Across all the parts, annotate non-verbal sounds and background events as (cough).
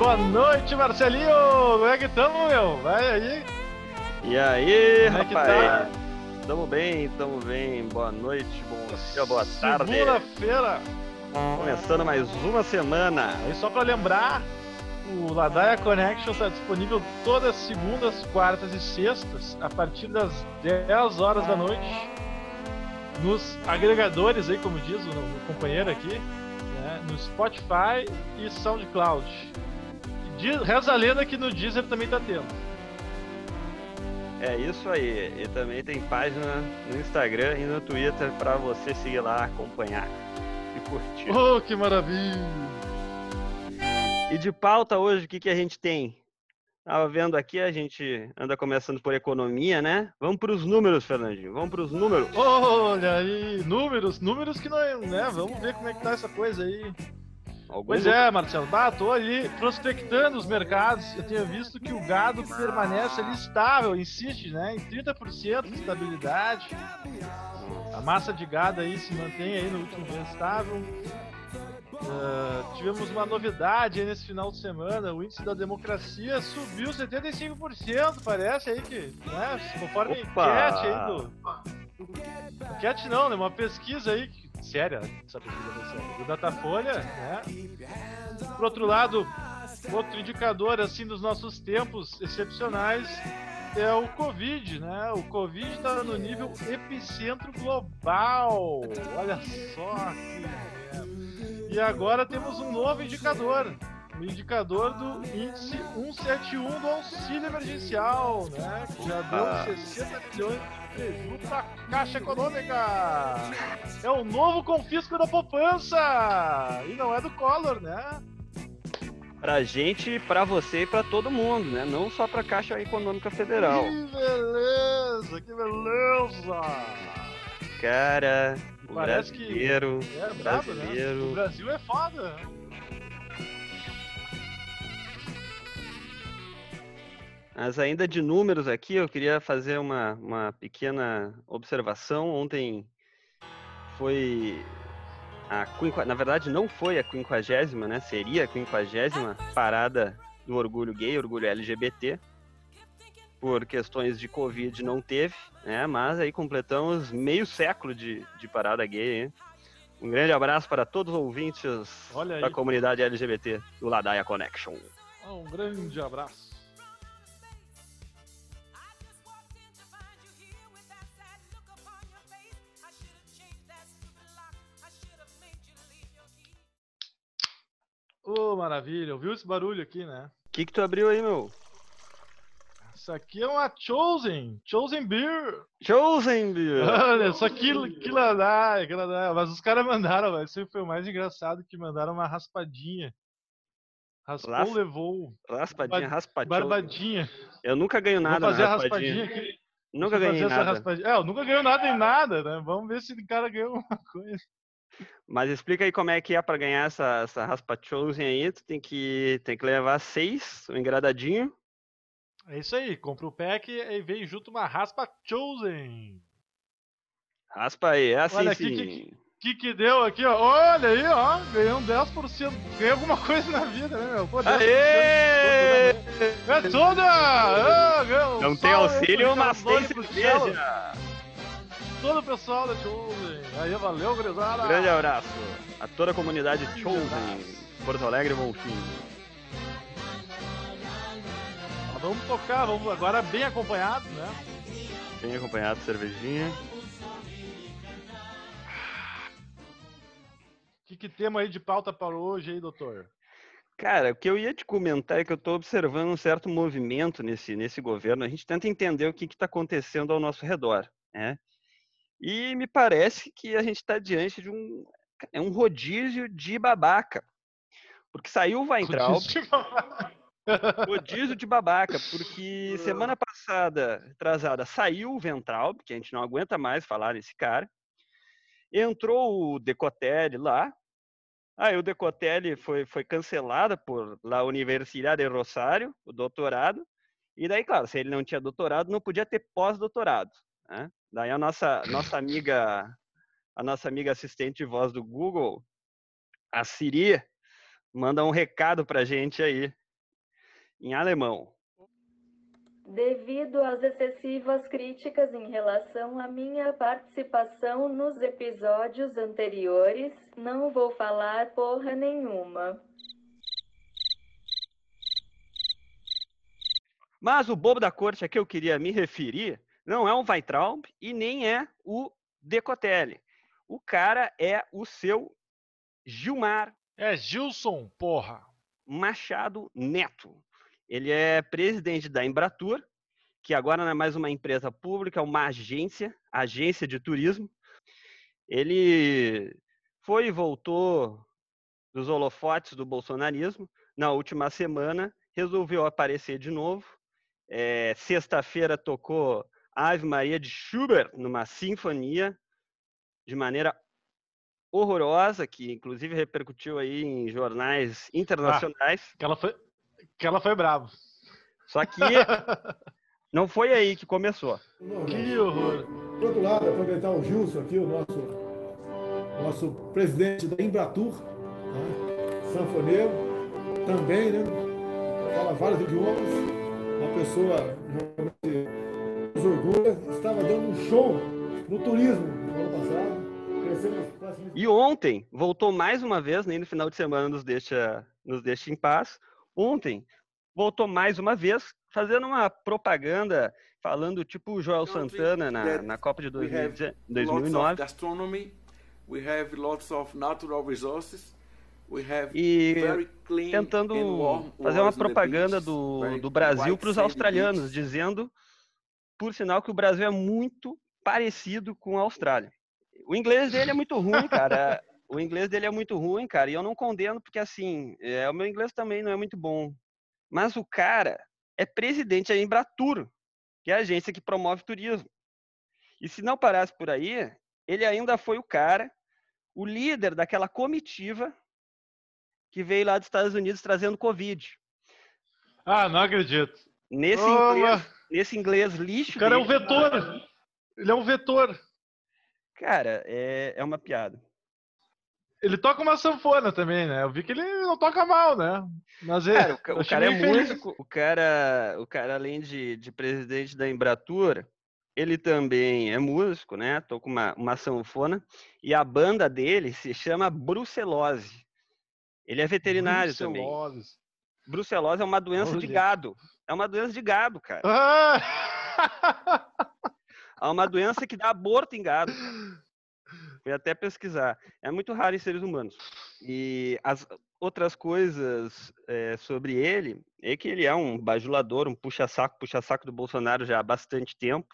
boa noite, Marcelinho! Como é que tamo, meu? Vai aí! E aí, Como é que rapaz? tá? Tamo bem, tamo bem. Boa noite, bom dia, boa tarde. Segunda-feira! Começando mais uma semana. Aí só pra lembrar, o Ladaia Connection está disponível todas as segundas, quartas e sextas, a partir das 10 horas da noite, nos agregadores aí, como diz o, o companheiro aqui, né, no Spotify e SoundCloud. Diz- Reza a lenda que no Deezer também tá tendo. É isso aí. E também tem página no Instagram e no Twitter pra você seguir lá, acompanhar e curtir. Oh, que maravilha! E de pauta hoje, o que, que a gente tem? Tava vendo aqui, a gente anda começando por economia, né? Vamos pros números, Fernandinho. Vamos pros números. Olha aí, números, números que não, né? Vamos ver como é que tá essa coisa aí. Algum Pois é, Marcelo, bah, tô ali prospectando os mercados. Eu tenho visto que o gado permanece ali estável, insiste, né? Em 30% de estabilidade. A massa de gado aí se mantém aí no último mês estável. Ah, tivemos uma novidade aí nesse final de semana. O índice da democracia subiu 75%, parece aí que, né? Conforme a Opa! enquete aí do. Enquete não, né? Uma pesquisa aí, séria, essa pesquisa foi séria, do Datafolha, né? Por outro lado, outro indicador assim dos nossos tempos excepcionais é o Covid, né? O Covid está no nível epicentro global. Olha só que. E agora temos um novo indicador. O indicador do índice 171 do auxílio emergencial, né? Que já deu Ah. 60 milhões de prejuízo para a Caixa Econômica. É o novo confisco da poupança! E não é do Collor, né? Pra gente, pra você e pra todo mundo, né? Não só pra Caixa Econômica Federal. Que beleza, que beleza! Cara, o Parece que- brasileiro, É brabo, né? brasileiro. O Brasil é foda. Mas ainda de números aqui, eu queria fazer uma, uma pequena observação. Ontem foi a na verdade não foi a quinquagésima, né? Seria a quinquagésima parada do orgulho gay, orgulho LGBT. Por questões de Covid não teve, né? Mas aí completamos meio século de, de parada gay. hein? Um grande abraço para todos os ouvintes da comunidade LGBT do Ladaia Connection. Um grande abraço. Ô, maravilha. Ouviu esse barulho aqui, né? O que, que tu abriu aí, meu? Isso aqui é uma Chosen. Chosen Beer. Chosen, Beer. (laughs) Olha, só que, que ladaia, que ladaia. Mas os caras mandaram, velho. Isso foi o mais engraçado que mandaram uma raspadinha. Raspou, Ras- levou. Raspadinha, raspadinha. Barbadinha. Eu nunca ganho nada Vou fazer na raspadinha. raspadinha aqui. Nunca ganhei nada. raspadinha. É, eu nunca ganhou nada em nada, né? Vamos ver se o cara ganhou alguma coisa. Mas explica aí como é que é pra ganhar essa, essa raspa Chosen aí. Tu tem que, tem que levar seis, um engradadinho. É isso aí, compra o pack e vem junto uma raspa Chosen. Raspa aí, é assim Olha sim. aqui, que- O que que deu aqui, ó? Olha aí, ó. Ganhei um 10%. Ganhei alguma coisa na vida, né, meu? Pô, 10% de Aê! né? É toda! Ah, um Não tem auxílio, mas tem cerveja. Todo o pessoal da Chosen. Aí, valeu, gurizada. Grande abraço a toda a comunidade Chosen, Porto Alegre Bonfim. Mas Vamos tocar, vamos agora bem acompanhado, né? Bem acompanhado, cervejinha. O que, que temos aí de pauta para hoje aí, doutor? Cara, o que eu ia te comentar é que eu estou observando um certo movimento nesse, nesse governo. A gente tenta entender o que está acontecendo ao nosso redor, né? E me parece que a gente está diante de um, é um rodízio de babaca. Porque saiu o Weintraub, rodízio de babaca, porque semana passada, atrasada, saiu o Ventralb, que a gente não aguenta mais falar nesse cara. Entrou o Decotelli lá. Aí o Decotelli foi, foi cancelado por la Universidade de Rosário, o doutorado. E daí, claro, se ele não tinha doutorado, não podia ter pós-doutorado. Né? Daí a nossa, nossa amiga, a nossa amiga assistente de voz do Google, a Siri, manda um recado pra gente aí. em alemão. Devido às excessivas críticas em relação à minha participação nos episódios anteriores, não vou falar porra nenhuma. Mas o bobo da corte a que eu queria me referir não é o Weitraub e nem é o Decotelli. O cara é o seu Gilmar. É Gilson, porra. Machado Neto. Ele é presidente da Embratur, que agora não é mais uma empresa pública, é uma agência, agência de turismo. Ele foi e voltou dos holofotes do bolsonarismo. Na última semana, resolveu aparecer de novo. É, Sexta-feira tocou Ave Maria de Schubert numa sinfonia de maneira horrorosa, que inclusive repercutiu aí em jornais internacionais. Ah, que ela foi, que ela foi bravo. Só que (laughs) não foi aí que começou. Que horror. Por outro lado, aproveitar o Gilson aqui, o nosso, nosso presidente da Embratur, né? sanfoneiro, também, né? Fala vários idiomas, uma pessoa realmente orgulha, estava dando um show no turismo no ano passado. E ontem voltou mais uma vez, nem no final de semana nos deixa, nos deixa em paz. Ontem voltou mais uma vez, fazendo uma propaganda, falando tipo o Joel Santana na, na Copa de 2000, 2009. E tentando fazer uma propaganda do, do Brasil para os australianos, dizendo, por sinal, que o Brasil é muito parecido com a Austrália. O inglês dele é muito ruim, cara. (laughs) O inglês dele é muito ruim, cara. E eu não condeno porque, assim, é, o meu inglês também não é muito bom. Mas o cara é presidente da Embratur, que é a agência que promove turismo. E se não parasse por aí, ele ainda foi o cara, o líder daquela comitiva que veio lá dos Estados Unidos trazendo Covid. Ah, não acredito. Nesse, inglês, nesse inglês lixo. O cara dele, é um vetor. Ele é um vetor. Cara, é, é uma piada. Ele toca uma sanfona também, né? Eu vi que ele não toca mal, né? Mas cara, o, o cara é músico, o cara, o cara além de, de presidente da Embratur, ele também é músico, né? Toca uma, uma sanfona e a banda dele se chama Brucelose. Ele é veterinário Brucelose. também. Brucelose é uma doença Olha. de gado. É uma doença de gado, cara. Ah! Há uma doença que dá aborto em gado. Fui até pesquisar. É muito raro em seres humanos. E as outras coisas é, sobre ele é que ele é um bajulador, um puxa-saco, puxa-saco do Bolsonaro já há bastante tempo.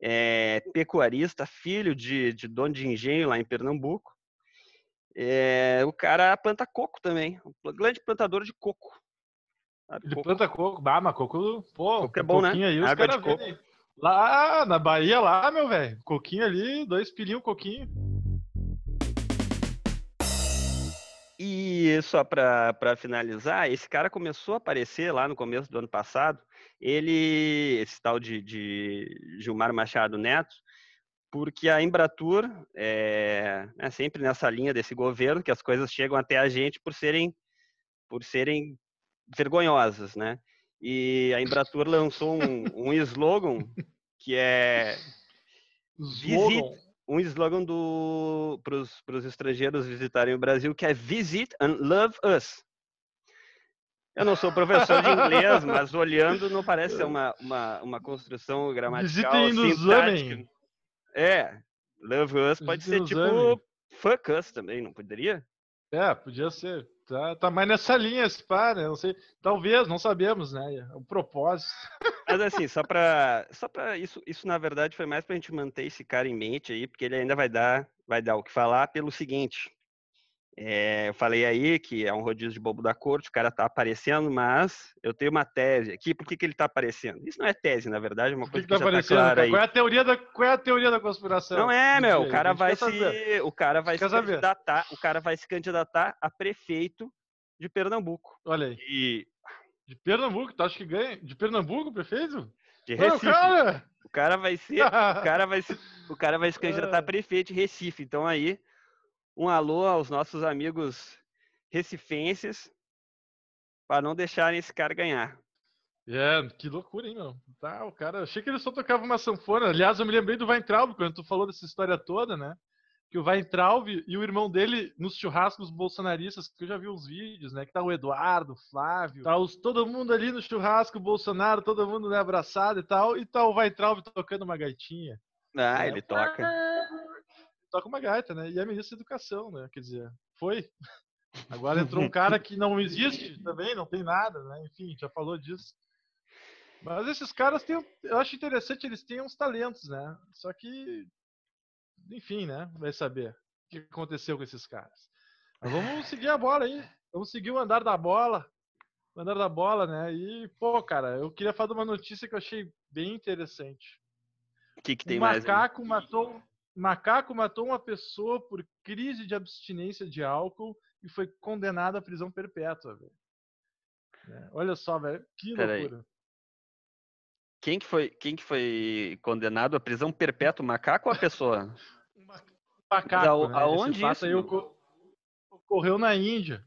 É pecuarista, filho de, de dono de engenho lá em Pernambuco. É, o cara planta coco também, um grande plantador de coco. Ele coco. planta coco, bah, mas coco, pô, coco é bom, né? Aí, Água de coco. Lá na Bahia, lá, meu velho. Coquinho ali, dois pilinhos, coquinho. E só para finalizar, esse cara começou a aparecer lá no começo do ano passado. Ele, esse tal de, de Gilmar Machado Neto, porque a Embratur é, é, sempre nessa linha desse governo que as coisas chegam até a gente por serem por serem vergonhosas, né? E a Embratur lançou um, um slogan que é slogan. um slogan para os estrangeiros visitarem o Brasil, que é Visit and Love Us. Eu não sou professor de inglês, (laughs) mas olhando não parece ser uma, uma, uma construção gramatical sintática. É, Love Us pode Visitem ser tipo Fuck Us também, não poderia? É, podia ser. Tá, tá mais nessa linha esse par, né? Não sei. Talvez, não sabemos, né? O propósito. Mas assim, só para só para isso, isso na verdade foi mais para a gente manter esse cara em mente aí, porque ele ainda vai dar, vai dar o que falar pelo seguinte. É, eu falei aí que é um rodízio de bobo da corte, o cara tá aparecendo, mas eu tenho uma tese aqui. Por que, que ele tá aparecendo? Isso não é tese, na verdade, é uma coisa que, que, que tá já tá clara aí. Qual é a teoria da, qual é a teoria da conspiração? Não é, meu, o cara vai se, o cara vai se candidatar, o cara vai se candidatar a prefeito de Pernambuco. Olha aí. E de Pernambuco, tu acha que ganha? De Pernambuco, prefeito? De Recife. cara... O cara vai ser, o cara vai se, o cara vai se (laughs) candidatar a prefeito de Recife. Então aí, um alô aos nossos amigos recifenses para não deixarem esse cara ganhar. É, que loucura, hein, meu? Tá, o cara, achei que ele só tocava uma sanfona. Aliás, eu me lembrei do Weintraub quando tu falou dessa história toda, né? Que o Weintraub e o irmão dele nos churrascos bolsonaristas, que eu já vi uns vídeos, né? Que tá o Eduardo, o Flávio, tá os, todo mundo ali no churrasco Bolsonaro, todo mundo né, abraçado e tal, e tá o Weintraub tocando uma gaitinha. Ah, né? ele toca. Toca uma gaita, né? E é ministro da Educação, né? Quer dizer, foi. (laughs) Agora entrou um cara que não existe também, não tem nada, né? Enfim, já falou disso. Mas esses caras têm, eu acho interessante, eles têm uns talentos, né? Só que, enfim, né? Vai saber o que aconteceu com esses caras. Mas vamos seguir a bola aí. Vamos seguir o andar da bola. O andar da bola, né? E, pô, cara, eu queria falar de uma notícia que eu achei bem interessante. O que, que tem um mais? aí? macaco matou macaco matou uma pessoa por crise de abstinência de álcool e foi condenado à prisão perpétua, velho. É, olha só, velho, que Peraí. loucura. Quem que foi, quem que foi condenado à prisão perpétua, o macaco ou a pessoa? (laughs) Ma- macaco, ao- né? aonde isso, aí meu? oco- ocorreu na Índia.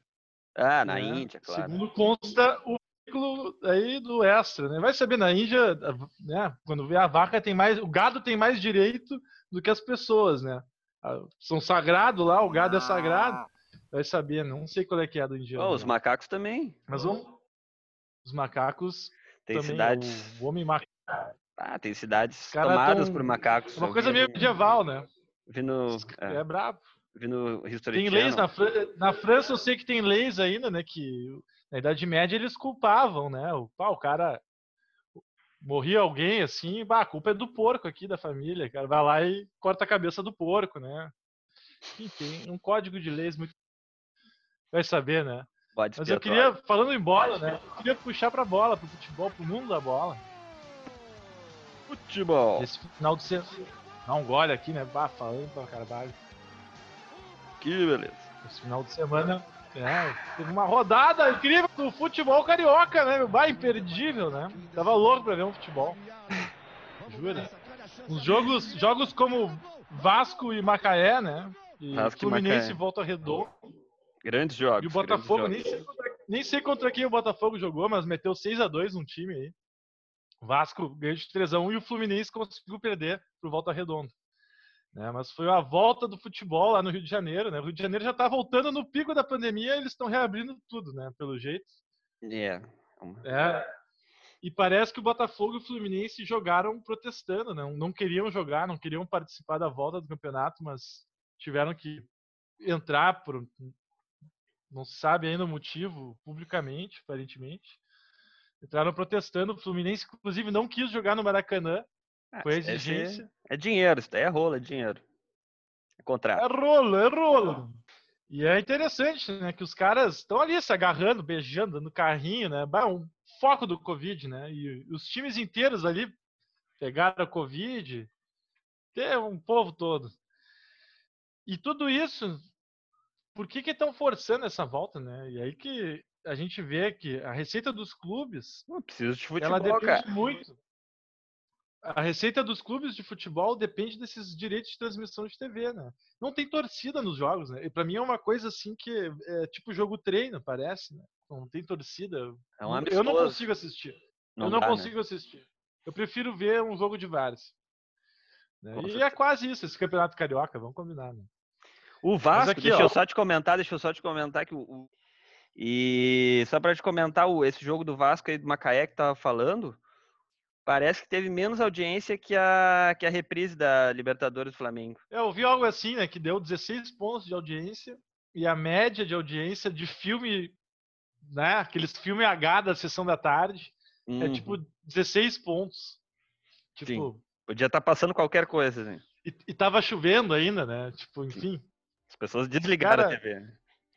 Ah, na né? Índia, claro. Segundo consta o veículo aí do Extra, né? Vai saber, na Índia, a- né, quando vê a vaca tem mais, o gado tem mais direito do que as pessoas, né? Ah, São sagrados lá, o gado é sagrado. Vai saber, não sei qual é que é do indiano. Oh, os não. macacos também. Mas vamos... os macacos Tem também, cidades. o, homem macaco. Ah, tem cidades tomadas tão- por macacos. É uma coisa meio medieval, né? Vi no, É, é, brabo. vi no History Tem leis na, Fran- na França, eu sei que tem leis ainda, né? Que na Idade Média eles culpavam, né? O, pá, o cara morria alguém assim, bah, a culpa é do porco aqui da família. Cara vai lá e corta a cabeça do porco, né? Enfim, tem um código de leis muito. Vai saber, né? Bode Mas eu queria, falando em bola, né? Eu queria puxar pra bola, pro futebol, pro mundo da bola. Futebol. Esse final de semana. Dá um gole aqui, né? Bah, falando pra caralho. Que beleza. Esse final de semana, é, teve uma rodada incrível do futebol carioca, né? Bah, imperdível, né? Tava louco pra ver um futebol. Jura? Os jogos, jogos como Vasco e Macaé, né? E Vasco Fluminense e Volta Redonda. Grandes jogos. E o Botafogo, nem sei, contra, nem sei contra quem o Botafogo jogou, mas meteu 6 a 2 num time aí. O Vasco ganhou de 3 a 1 e o Fluminense conseguiu perder pro Volta Redonda. Né, mas foi a volta do futebol lá no Rio de Janeiro, né? O Rio de Janeiro já tá voltando no pico da pandemia, e eles estão reabrindo tudo, né? Pelo jeito. É. É, e parece que o Botafogo e o Fluminense jogaram protestando, né? não queriam jogar, não queriam participar da volta do campeonato, mas tiveram que entrar por não se sabe ainda o motivo publicamente, aparentemente. Entraram protestando, o Fluminense inclusive não quis jogar no Maracanã, Ah, foi exigência. É dinheiro, isso daí é rola, é dinheiro. É É contrato. rolo, é rolo. E é interessante, né, que os caras estão ali se agarrando, beijando, dando carrinho, né? Um foco do Covid, né? E os times inteiros ali pegaram a Covid, tem um povo todo. E tudo isso, por que que estão forçando essa volta, né? E aí que a gente vê que a receita dos clubes Não preciso de ela futebol, depende cara. muito. A receita dos clubes de futebol depende desses direitos de transmissão de TV, né? Não tem torcida nos jogos, né? E pra mim é uma coisa assim que é tipo jogo treino, parece, né? Não tem torcida. É um eu não consigo assistir. Não eu não dá, né? consigo assistir. Eu prefiro ver um jogo de vários. né? E é certeza. quase isso, esse campeonato carioca, vamos combinar, né? O Vasco, aqui, deixa ó. eu só te comentar, deixa eu só te comentar que o. E só pra te comentar, o, esse jogo do Vasco aí do Macaé que tava falando, parece que teve menos audiência que a, que a reprise da Libertadores do Flamengo. Eu vi algo assim, né? Que deu 16 pontos de audiência e a média de audiência de filme, né? Aqueles filme H da sessão da tarde é Uhum. tipo 16 pontos. Tipo, Podia estar passando qualquer coisa, assim. e, e tava chovendo ainda, né? Tipo, enfim. As pessoas desligaram Cara, a TV.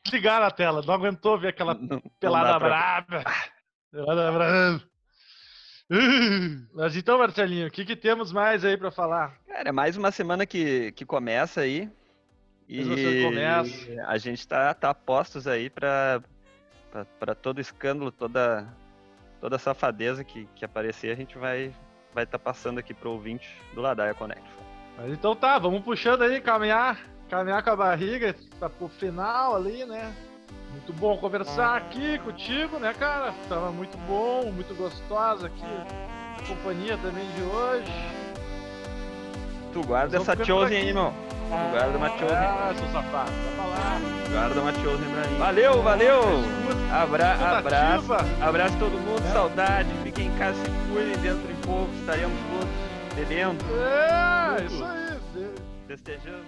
Desligaram a tela, não aguentou ver aquela Não- não pelada dá pra- braba. Pelada braba. (laughs) Mas então, Marcelinho, o que, que temos mais aí pra falar? Cara, é mais uma semana que, que começa aí. E começa. a gente tá, tá postos aí pra, pra todo escândalo, toda, toda safadeza que, que aparecer, a gente vai vai estar passando aqui pro ouvinte do Ladaia Connect. Mas então tá, vamos puxando aí, caminhar, caminhar com a barriga tá pro final ali, né? Muito bom conversar aqui contigo, né, cara? Tava muito bom, muito gostosa aqui. A companhia também de hoje. Tu guarda essa chosen aí, irmão. Tu guarda uma chosen. Ah, seu safado, vai pra lá. Guarda uma chosen pra mim. Valeu, valeu! Abra abraço. Abraço todo mundo, É. saudade. Fiquem em casa, se cuidem dentro de pouco. Estaremos todos bebendo, É, Junto. isso aí. festejando.